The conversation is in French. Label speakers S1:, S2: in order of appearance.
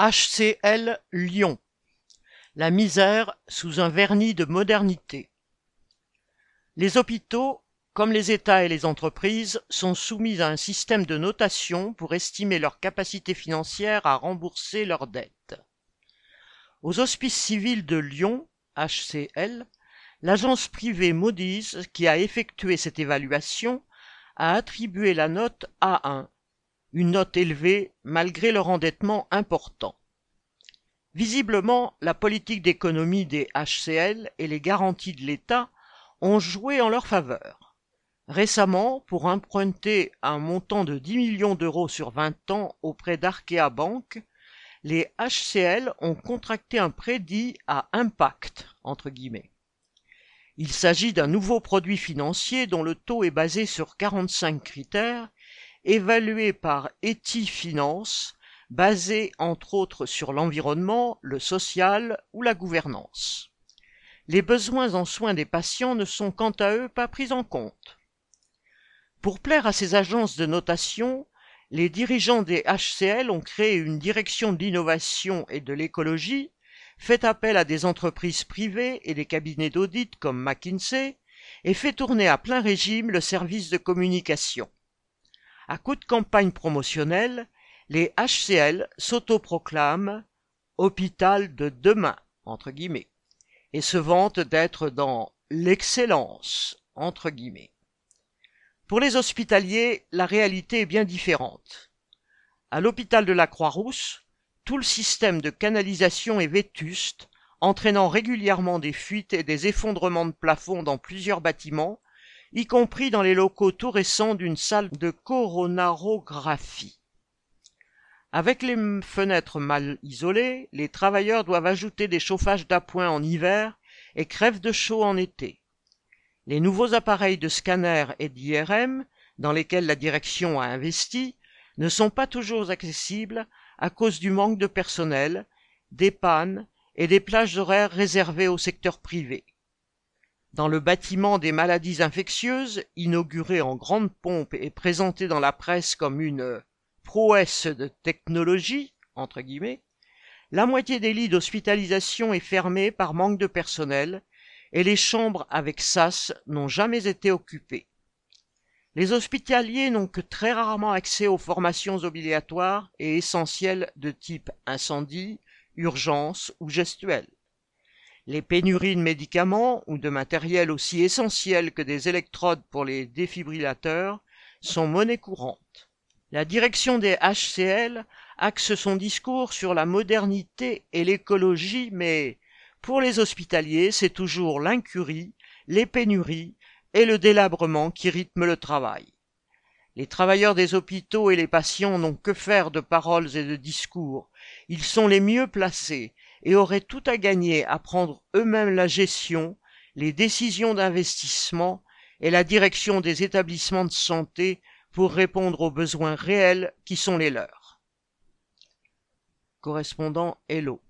S1: HCL Lyon. La misère sous un vernis de modernité. Les hôpitaux, comme les États et les entreprises, sont soumis à un système de notation pour estimer leur capacité financière à rembourser leurs dettes. Aux hospices civils de Lyon, HCL, l'agence privée Moody's, qui a effectué cette évaluation, a attribué la note A1 une note élevée malgré leur endettement important. Visiblement, la politique d'économie des HCL et les garanties de l'État ont joué en leur faveur. Récemment, pour emprunter un montant de 10 millions d'euros sur 20 ans auprès d'Arkea Bank, les HCL ont contracté un prêt dit à impact. Il s'agit d'un nouveau produit financier dont le taux est basé sur 45 critères évalué par Eti Finance, basé entre autres sur l'environnement, le social ou la gouvernance. Les besoins en soins des patients ne sont quant à eux pas pris en compte. Pour plaire à ces agences de notation, les dirigeants des HCL ont créé une direction de l'innovation et de l'écologie, fait appel à des entreprises privées et des cabinets d'audit comme McKinsey, et fait tourner à plein régime le service de communication. À coup de campagne promotionnelle, les HCL s'autoproclament hôpital de demain, entre guillemets, et se vantent d'être dans l'excellence, entre guillemets. Pour les hospitaliers, la réalité est bien différente. À l'hôpital de la Croix-Rousse, tout le système de canalisation est vétuste, entraînant régulièrement des fuites et des effondrements de plafond dans plusieurs bâtiments, y compris dans les locaux tout récents d'une salle de coronarographie. Avec les fenêtres mal isolées, les travailleurs doivent ajouter des chauffages d'appoint en hiver et crèvent de chaud en été. Les nouveaux appareils de scanner et d'IRM, dans lesquels la direction a investi, ne sont pas toujours accessibles à cause du manque de personnel, des pannes et des plages horaires réservées au secteur privé. Dans le bâtiment des maladies infectieuses, inauguré en grande pompe et présenté dans la presse comme une prouesse de technologie, entre guillemets, la moitié des lits d'hospitalisation est fermée par manque de personnel et les chambres avec SAS n'ont jamais été occupées. Les hospitaliers n'ont que très rarement accès aux formations obligatoires et essentielles de type incendie, urgence ou gestuelle. Les pénuries de médicaments ou de matériel aussi essentiel que des électrodes pour les défibrillateurs sont monnaie courante. La direction des HCL axe son discours sur la modernité et l'écologie, mais pour les hospitaliers, c'est toujours l'incurie, les pénuries et le délabrement qui rythment le travail. Les travailleurs des hôpitaux et les patients n'ont que faire de paroles et de discours. Ils sont les mieux placés et auraient tout à gagner à prendre eux-mêmes la gestion, les décisions d'investissement et la direction des établissements de santé pour répondre aux besoins réels qui sont les leurs. Correspondant Hello.